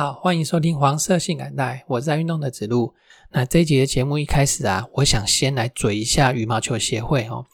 好，欢迎收听黄色性感带，我是爱运动的子路。那这一集的节目一开始啊，我想先来嘴一下羽毛球协会哦。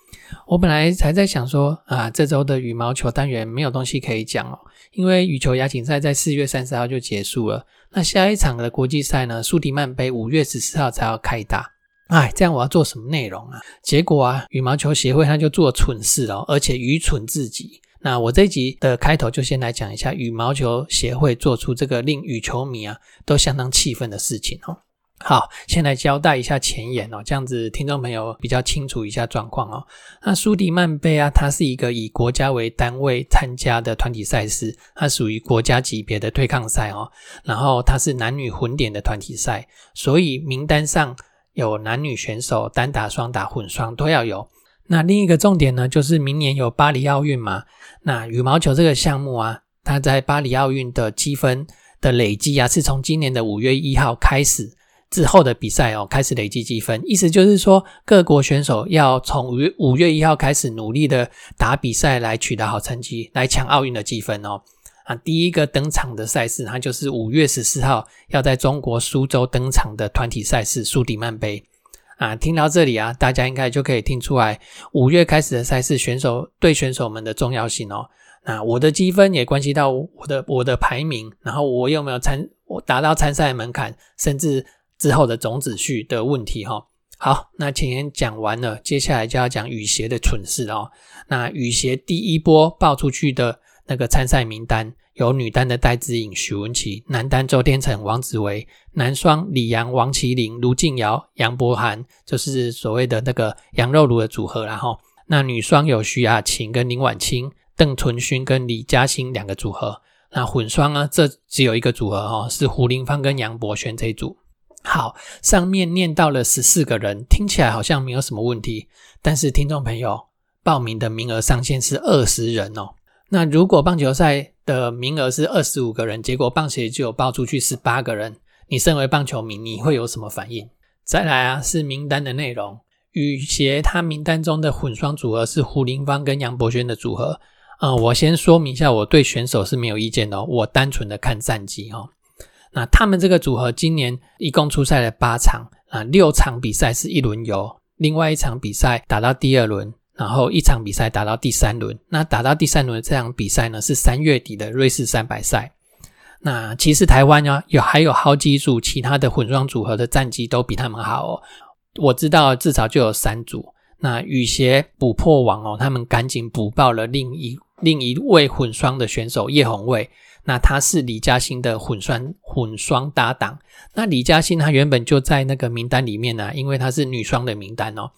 我本来才在想说啊，这周的羽毛球单元没有东西可以讲哦，因为羽球亚锦赛在四月三十号就结束了。那下一场的国际赛呢，苏迪曼杯五月十四号才要开打。哎，这样我要做什么内容啊？结果啊，羽毛球协会他就做蠢事哦，而且愚蠢至极。那我这一集的开头就先来讲一下羽毛球协会做出这个令羽球迷啊都相当气愤的事情哦。好，先来交代一下前言哦，这样子听众朋友比较清楚一下状况哦。那苏迪曼杯啊，它是一个以国家为单位参加的团体赛事，它属于国家级别的对抗赛哦。然后它是男女混点的团体赛，所以名单上有男女选手，单打、双打、混双都要有。那另一个重点呢，就是明年有巴黎奥运嘛。那羽毛球这个项目啊，它在巴黎奥运的积分的累积啊，是从今年的五月一号开始之后的比赛哦，开始累积积分。意思就是说，各国选手要从五五月一号开始努力的打比赛，来取得好成绩，来抢奥运的积分哦。啊，第一个登场的赛事，它就是五月十四号要在中国苏州登场的团体赛事苏迪曼杯。啊，听到这里啊，大家应该就可以听出来，五月开始的赛事选手对选手们的重要性哦。那我的积分也关系到我的我的排名，然后我有没有参我达到参赛门槛，甚至之后的种子序的问题哈。好，那前言讲完了，接下来就要讲雨鞋的蠢事哦。那雨鞋第一波爆出去的那个参赛名单。有女单的戴资颖、许文琪，男单周天成、王子维，男双李阳、王麒麟、卢靖瑶、杨博涵，就是所谓的那个羊肉炉的组合然后那女双有徐雅琴跟林婉清、邓淳勋跟李嘉欣两个组合。那混双呢，这只有一个组合哦，是胡林芳跟杨博轩这一组。好，上面念到了十四个人，听起来好像没有什么问题。但是听众朋友，报名的名额上限是二十人哦。那如果棒球赛的名额是二十五个人，结果棒协就有报出去十八个人，你身为棒球迷，你会有什么反应？再来啊，是名单的内容，羽协他名单中的混双组合是胡林芳跟杨博轩的组合。呃，我先说明一下，我对选手是没有意见的，我单纯的看战绩哈。那他们这个组合今年一共出赛了八场啊，六场比赛是一轮游，另外一场比赛打到第二轮。然后一场比赛打到第三轮，那打到第三轮这场比赛呢是三月底的瑞士三百赛。那其实台湾呢有还有好几组其他的混双组合的战绩都比他们好哦。我知道至少就有三组。那羽协补破网哦，他们赶紧补报了另一另一位混双的选手叶红卫。那他是李嘉欣的混双混双搭档。那李嘉欣她原本就在那个名单里面呢，因为她是女双的名单哦。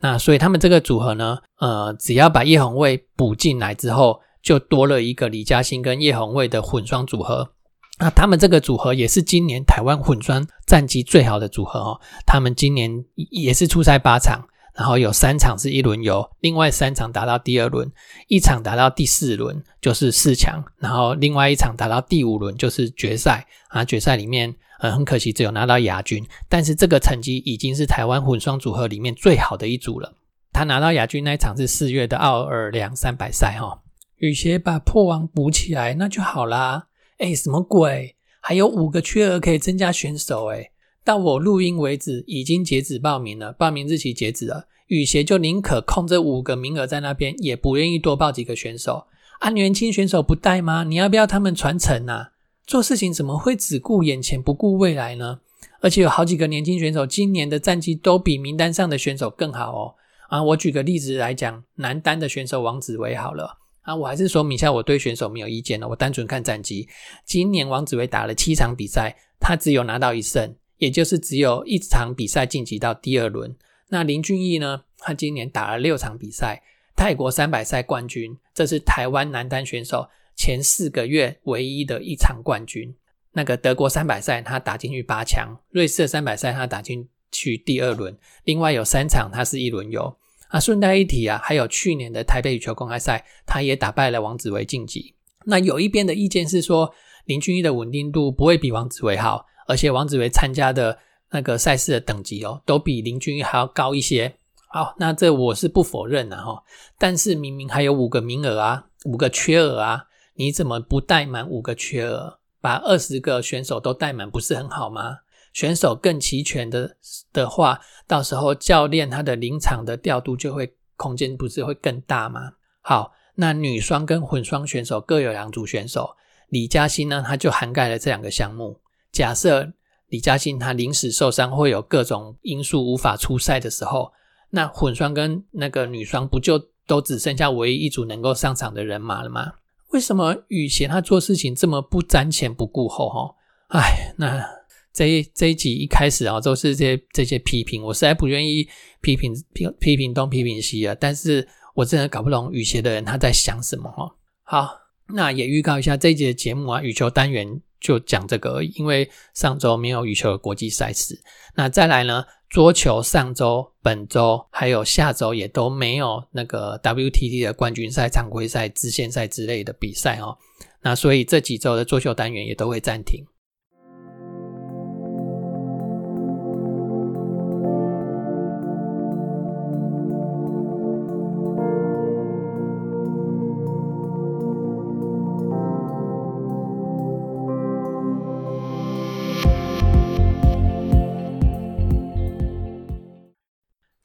那所以他们这个组合呢，呃，只要把叶红卫补进来之后，就多了一个李嘉欣跟叶红卫的混双组合。那他们这个组合也是今年台湾混双战绩最好的组合哦。他们今年也是出赛八场，然后有三场是一轮游，另外三场打到第二轮，一场打到第四轮就是四强，然后另外一场打到第五轮就是决赛啊。决赛里面。呃，很可惜只有拿到亚军，但是这个成绩已经是台湾混双组合里面最好的一组了。他拿到亚军那一场是四月的奥尔良三百赛哈，羽协把破网补起来那就好啦。哎，什么鬼？还有五个缺额可以增加选手哎，到我录音为止已经截止报名了，报名日期截止了，羽协就宁可空这五个名额在那边，也不愿意多报几个选手啊。年轻选手不带吗？你要不要他们传承啊？做事情怎么会只顾眼前不顾未来呢？而且有好几个年轻选手今年的战绩都比名单上的选手更好哦。啊，我举个例子来讲，男单的选手王子维好了啊，我还是说明一下，我对选手没有意见了，我单纯看战绩。今年王子维打了七场比赛，他只有拿到一胜，也就是只有一场比赛晋级到第二轮。那林俊逸呢？他今年打了六场比赛，泰国三百赛冠军，这是台湾男单选手。前四个月唯一的一场冠军，那个德国三百赛他打进去八强，瑞士的三百赛他打进去第二轮，另外有三场他是一轮游。啊，顺带一提啊，还有去年的台北羽球公开赛，他也打败了王子维晋级。那有一边的意见是说，林俊逸的稳定度不会比王子维好，而且王子维参加的那个赛事的等级哦，都比林俊逸还要高一些。好，那这我是不否认的哈。但是明明还有五个名额啊，五个缺额啊，你怎么不带满五个缺额，把二十个选手都带满，不是很好吗？选手更齐全的的话，到时候教练他的临场的调度就会空间不是会更大吗？好，那女双跟混双选手各有两组选手，李嘉欣呢，他就涵盖了这两个项目。假设李嘉欣他临时受伤，会有各种因素无法出赛的时候，那混双跟那个女双不就都只剩下唯一一组能够上场的人马了吗？为什么羽贤他做事情这么不瞻前不顾后？哈，哎，那。这一这一集一开始啊，都是这些这些批评，我实在不愿意批评批批评东批评西啊。但是我真的搞不懂羽协的人他在想什么哈。好，那也预告一下这一集的节目啊，羽球单元就讲这个，因为上周没有羽球的国际赛事。那再来呢，桌球上周、本周还有下周也都没有那个 WTT 的冠军赛、常规赛、支线赛之类的比赛哦。那所以这几周的桌球单元也都会暂停。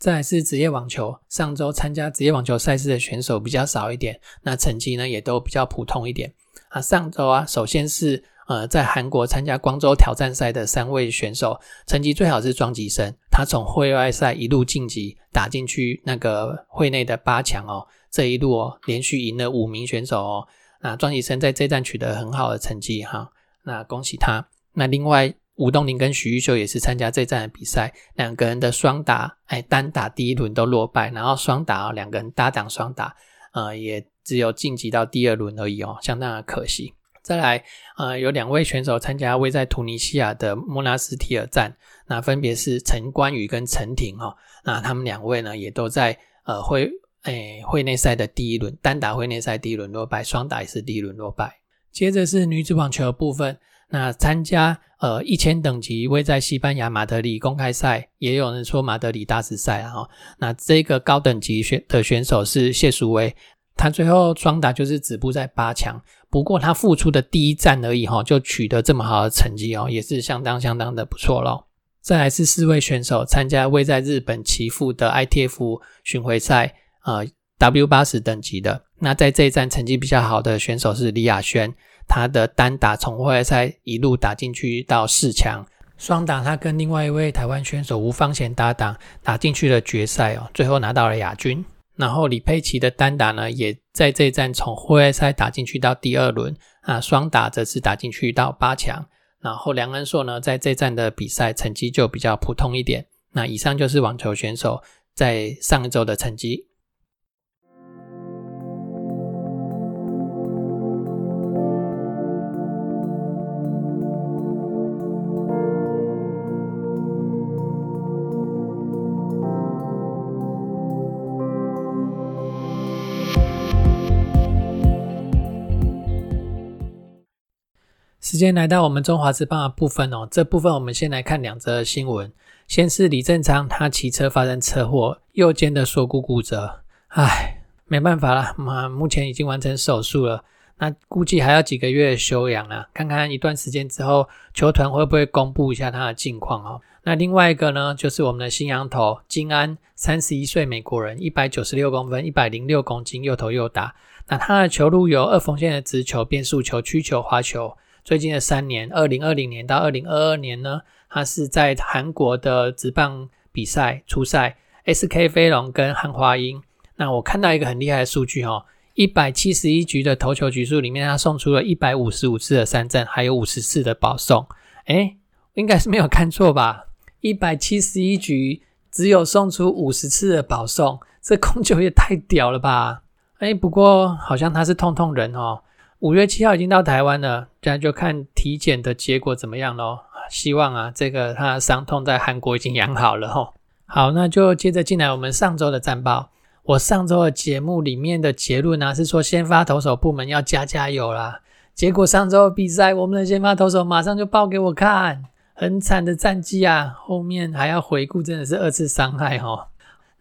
再是职业网球，上周参加职业网球赛事的选手比较少一点，那成绩呢也都比较普通一点啊。上周啊，首先是呃在韩国参加光州挑战赛的三位选手，成绩最好是庄吉生，他从会外赛一路晋级，打进去那个会内的八强哦。这一路哦，连续赢了五名选手哦。那庄吉生在这站取得很好的成绩哈，那恭喜他。那另外。吴东林跟许玉秀也是参加这站的比赛，两个人的双打，哎，单打第一轮都落败，然后双打两个人搭档双打，呃，也只有晋级到第二轮而已哦，相当的可惜。再来，呃，有两位选手参加位在突尼西亚的莫纳斯提尔站，那分别是陈冠宇跟陈婷哦，那他们两位呢，也都在呃会，哎，会内赛的第一轮单打会内赛第一轮落败，双打也是第一轮落败。接着是女子网球部分。那参加呃一千等级位在西班牙马德里公开赛，也有人说马德里大师赛啊。那这个高等级选的选手是谢淑薇，他最后双打就是止步在八强。不过他复出的第一站而已哈，就取得这么好的成绩哦，也是相当相当的不错咯。再来是四位选手参加位在日本岐阜的 ITF 巡回赛啊 W 八十等级的。那在这一站成绩比较好的选手是李雅轩。他的单打从外赛一路打进去到四强，双打他跟另外一位台湾选手吴方贤搭档打进去了决赛哦，最后拿到了亚军。然后李佩琦的单打呢，也在这一站从户外赛打进去到第二轮啊，双打则是打进去到八强。然后梁恩硕呢，在这站的比赛成绩就比较普通一点。那以上就是网球选手在上一周的成绩。时间来到我们中华之棒的部分哦，这部分我们先来看两则新闻。先是李正昌，他骑车发生车祸，右肩的锁骨骨折，唉，没办法了，嘛，目前已经完成手术了，那估计还要几个月休养啊，看看一段时间之后，球团会不会公布一下他的近况哦。那另外一个呢，就是我们的新羊头金安，三十一岁美国人，一百九十六公分，一百零六公斤，右投右打。那他的球路有二缝线的直球、变速球、曲球、滑球。最近的三年，二零二零年到二零二二年呢，他是在韩国的职棒比赛初赛，SK 飞龙跟汉华英。那我看到一个很厉害的数据哦，一百七十一局的投球局数里面，他送出了一百五十五次的三振，还有五十次的保送。诶，应该是没有看错吧？一百七十一局只有送出五十次的保送，这 控球也太屌了吧！诶，不过好像他是痛痛人哦。五月七号已经到台湾了，现在就看体检的结果怎么样喽。希望啊，这个他的伤痛在韩国已经养好了吼。好，那就接着进来我们上周的战报。我上周的节目里面的结论呢，是说先发投手部门要加加油啦。结果上周比赛，我们的先发投手马上就报给我看，很惨的战绩啊。后面还要回顾，真的是二次伤害哦。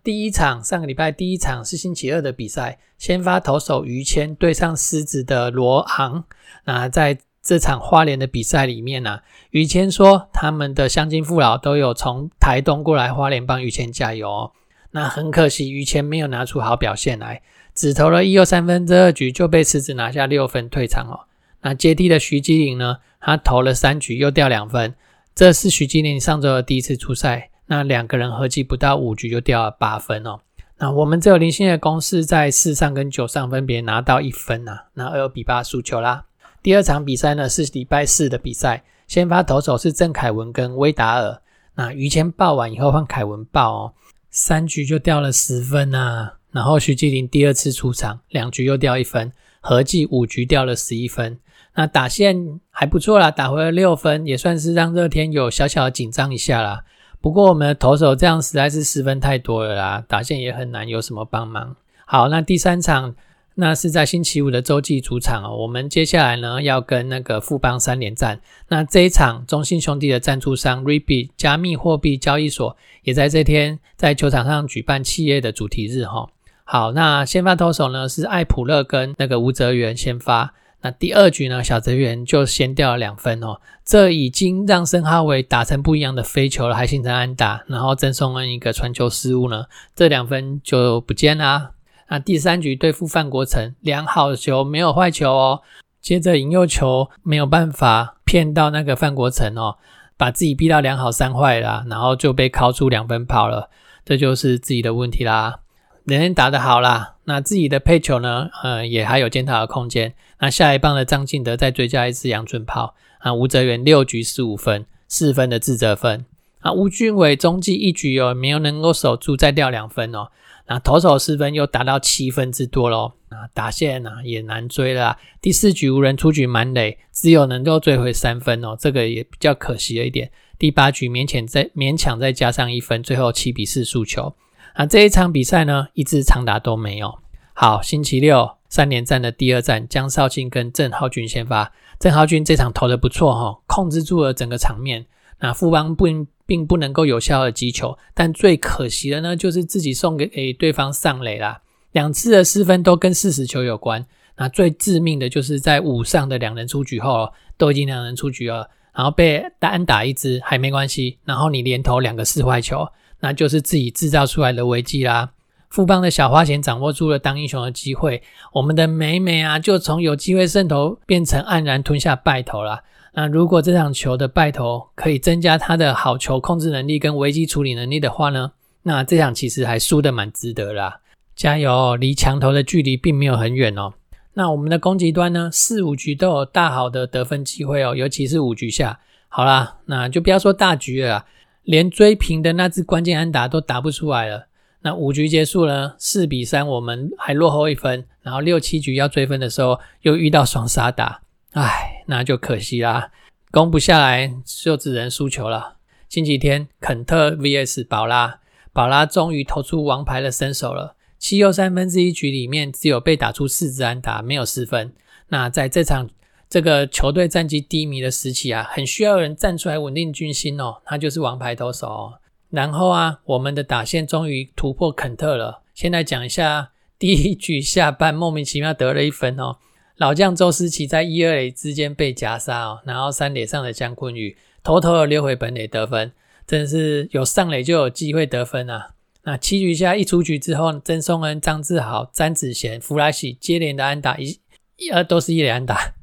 第一场上个礼拜第一场是星期二的比赛，先发投手于谦对上狮子的罗昂。那在这场花莲的比赛里面呢，于谦说他们的乡亲父老都有从台东过来花莲帮于谦加油。哦那很可惜，于谦没有拿出好表现来，只投了一又三分之二局就被狮子拿下六分退场哦。那接替的徐基林呢，他投了三局又掉两分，这是徐基林上周的第一次出赛。那两个人合计不到五局就掉了八分哦。那我们只有零星的公式在四上跟九上分别拿到一分呐。那二比八输球啦。第二场比赛呢是礼拜四的比赛，先发投手是郑凯文跟威达尔。那于谦报完以后换凯文报哦，三局就掉了十分呐。然后徐继林第二次出场，两局又掉一分，合计五局掉了十一分。那打线还不错啦，打回了六分，也算是让热天有小小的紧张一下啦。不过我们的投手这样实在是失分太多了啦，打线也很难有什么帮忙。好，那第三场那是在星期五的洲际主场哦。我们接下来呢要跟那个富邦三连战。那这一场中信兄弟的赞助商 Rebit 加密货币交易所也在这天在球场上举办企业的主题日哈。好，那先发投手呢是艾普勒跟那个吴泽源先发。那第二局呢，小泽源就先掉了两分哦，这已经让申哈维打成不一样的飞球了，还形成安打，然后赠送了一个传球失误呢，这两分就不见啦。那第三局对付范国成，良好球没有坏球哦，接着引诱球没有办法骗到那个范国成哦，把自己逼到两好三坏啦，然后就被敲出两分跑了，这就是自己的问题啦。人人打得好啦，那自己的配球呢，呃，也还有检讨的空间。那下一棒的张敬德再追加一次阳春炮啊，吴泽元六局十五分，四分的自责分啊。吴俊伟中继一局哦，没有能够守住，再掉两分哦。那投手失分又达到七分之多喽。啊，打线呢也难追了。第四局无人出局满垒，只有能够追回三分哦，这个也比较可惜了一点。第八局勉强再勉强再加上一分，最后七比四输球。啊，这一场比赛呢，一支长打都没有。好，星期六三连战的第二战，江少庆跟郑浩君先发。郑浩君这场投的不错哈，控制住了整个场面。那富邦不并不能够有效的击球，但最可惜的呢，就是自己送给诶对方上垒啦。两次的失分都跟四十球有关。那最致命的就是在五上的两人出局后，都已经两人出局了，然后被单打一支还没关系，然后你连投两个四坏球。那就是自己制造出来的危机啦。富邦的小花钱掌握住了当英雄的机会，我们的美美啊，就从有机会胜投变成黯然吞下败投了。那如果这场球的败投可以增加他的好球控制能力跟危机处理能力的话呢，那这场其实还输得蛮值得啦。加油，离墙头的距离并没有很远哦。那我们的攻击端呢，四五局都有大好的得分机会哦，尤其是五局下。好啦，那就不要说大局了。连追平的那只关键安打都打不出来了。那五局结束了，四比三，我们还落后一分。然后六七局要追分的时候，又遇到双杀打，唉，那就可惜啦，攻不下来就只能输球了。星期天，肯特 VS 宝拉，宝拉终于投出王牌的身手了。七又三分之一局里面，只有被打出四支安打，没有失分。那在这场。这个球队战绩低迷的时期啊，很需要人站出来稳定军心哦。他就是王牌投手。哦。然后啊，我们的打线终于突破肯特了。先来讲一下第一局下半莫名其妙得了一分哦。老将周思齐在一二垒之间被夹杀哦，然后三垒上的姜坤宇偷偷的溜回本垒得分，真是有上垒就有机会得分啊。那七局下一出局之后，曾松恩、张志豪、詹子贤、弗拉喜接连的安打一一呃都是一垒安打。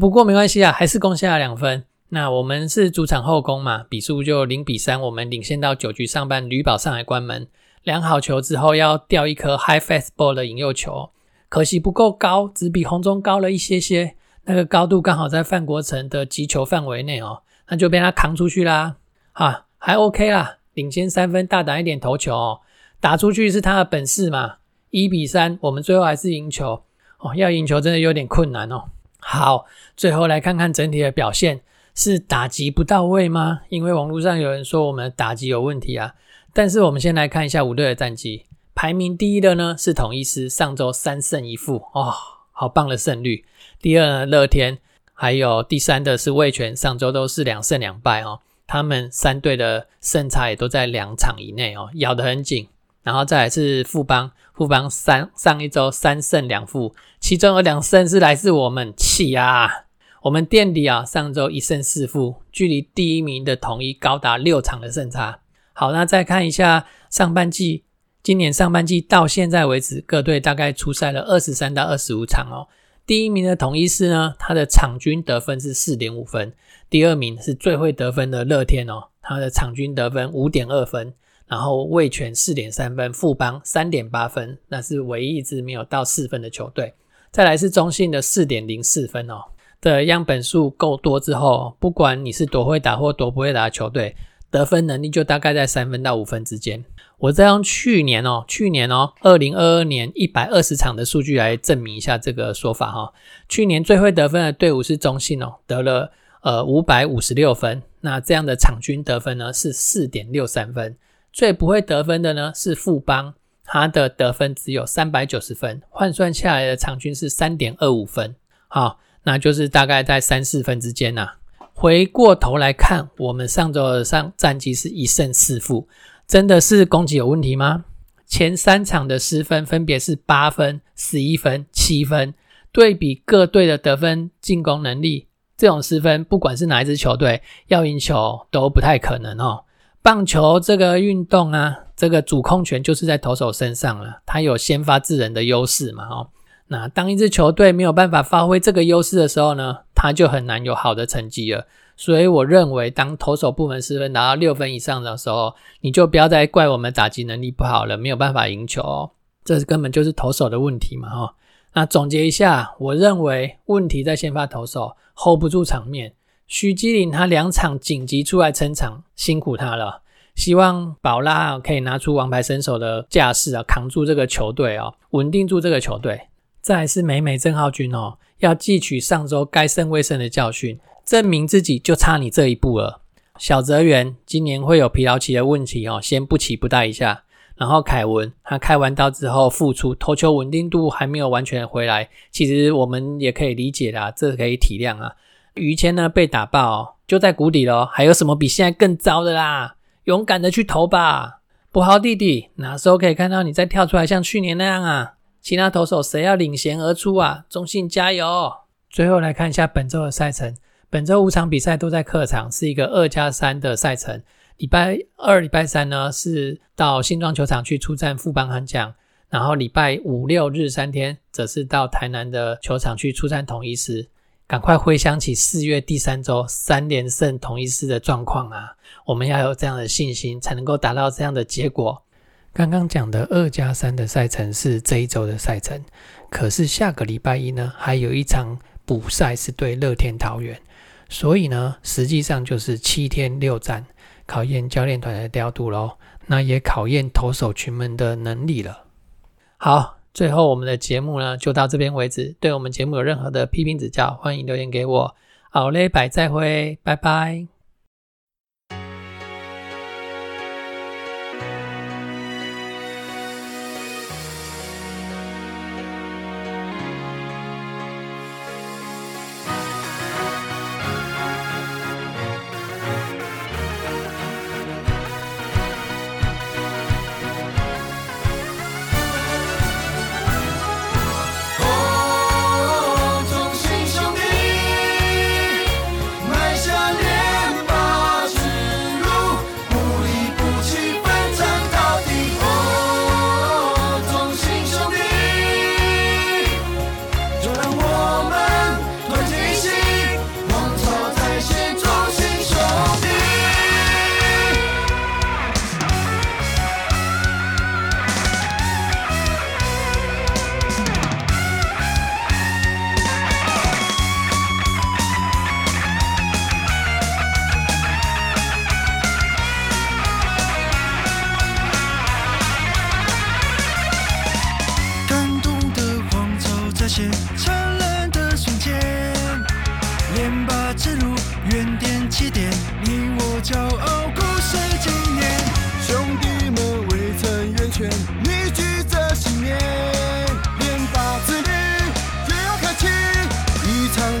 不过没关系啊，还是攻下了两分。那我们是主场后攻嘛，比数就零比三，我们领先到九局上半，吕宝上来关门，量好球之后要掉一颗 high fastball 的引诱球，可惜不够高，只比红中高了一些些，那个高度刚好在范国成的击球范围内哦，那就被他扛出去啦。哈，还 OK 啦，领先三分，大胆一点投球哦，打出去是他的本事嘛。一比三，我们最后还是赢球哦，要赢球真的有点困难哦。好，最后来看看整体的表现，是打击不到位吗？因为网络上有人说我们打击有问题啊。但是我们先来看一下五队的战绩，排名第一的呢是统一师，上周三胜一负，哦，好棒的胜率。第二呢乐天，还有第三的是味全，上周都是两胜两败哦。他们三队的胜差也都在两场以内哦，咬得很紧。然后再来是富邦，富邦三上一周三胜两负，其中有两胜是来自我们气啊！我们店里啊，上周一胜四负，距离第一名的统一高达六场的胜差。好，那再看一下上半季，今年上半季到现在为止，各队大概出赛了二十三到二十五场哦。第一名的统一师呢，他的场均得分是四点五分；第二名是最会得分的乐天哦，他的场均得分五点二分。然后卫权四点三分，富邦三点八分，那是唯一一支没有到四分的球队。再来是中信的四点零四分哦，的样本数够多之后，不管你是多会打或多不会打的球队，得分能力就大概在三分到五分之间。我再用去年哦，去年哦，二零二二年一百二十场的数据来证明一下这个说法哈。去年最会得分的队伍是中信哦，得了呃五百五十六分，那这样的场均得分呢是四点六三分。最不会得分的呢是富邦，他的得分只有三百九十分，换算下来的场均是三点二五分，好，那就是大概在三四分之间呐。回过头来看，我们上周的上战绩是一胜四负，真的是攻击有问题吗？前三场的失分分别是八分、十一分、七分，对比各队的得分进攻能力，这种失分，不管是哪一支球队要赢球都不太可能哦。棒球这个运动啊，这个主控权就是在投手身上了，他有先发制人的优势嘛，哦，那当一支球队没有办法发挥这个优势的时候呢，他就很难有好的成绩了。所以我认为，当投手部门失分达到六分以上的时候，你就不要再怪我们打击能力不好了，没有办法赢球，哦，这根本就是投手的问题嘛，哈。那总结一下，我认为问题在先发投手 hold 不住场面。徐基林他两场紧急出来撑场，辛苦他了。希望宝拉可以拿出王牌身手的架势啊，扛住这个球队哦，稳定住这个球队。再是美美郑浩君哦，要汲取上周该胜未胜的教训，证明自己就差你这一步了。小泽元今年会有疲劳期的问题哦，先不期不待一下。然后凯文他开完刀之后复出，投球稳定度还没有完全回来，其实我们也可以理解啦，这可以体谅啊。于谦呢被打爆，就在谷底了。还有什么比现在更糟的啦？勇敢的去投吧，不豪弟弟，哪时候可以看到你再跳出来像去年那样啊？其他投手谁要领衔而出啊？中信加油！最后来看一下本周的赛程，本周五场比赛都在客场，是一个二加三的赛程。礼拜二、礼拜三呢是到新庄球场去出战富邦悍将，然后礼拜五六日三天则是到台南的球场去出战统一师。赶快回想起四月第三周三连胜同一师的状况啊！我们要有这样的信心，才能够达到这样的结果。刚刚讲的二加三的赛程是这一周的赛程，可是下个礼拜一呢，还有一场补赛是对乐天桃园，所以呢，实际上就是七天六战，考验教练团的调度喽，那也考验投手群们的能力了。好。最后，我们的节目呢就到这边为止。对我们节目有任何的批评指教，欢迎留言给我。好嘞，拜再会，拜拜。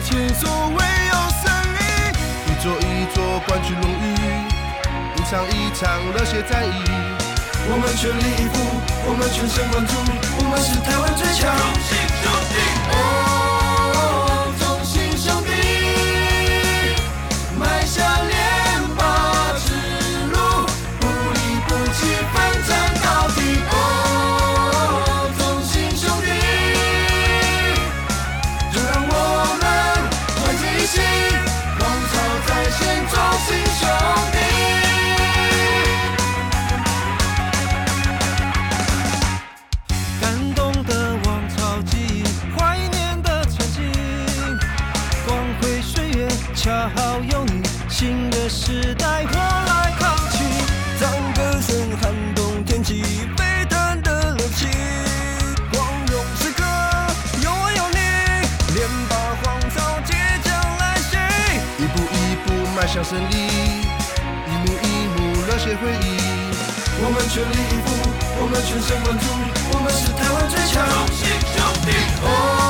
前所未有生胜利，一座一座冠军荣誉，一场一场热血战役，我们全力以赴，我们全神贯注，我们是台湾最强！荣幸，荣幸！胜利，一幕一幕热血回忆。我们全力以赴，我们全神贯注，我们是台湾最强。中信兄弟，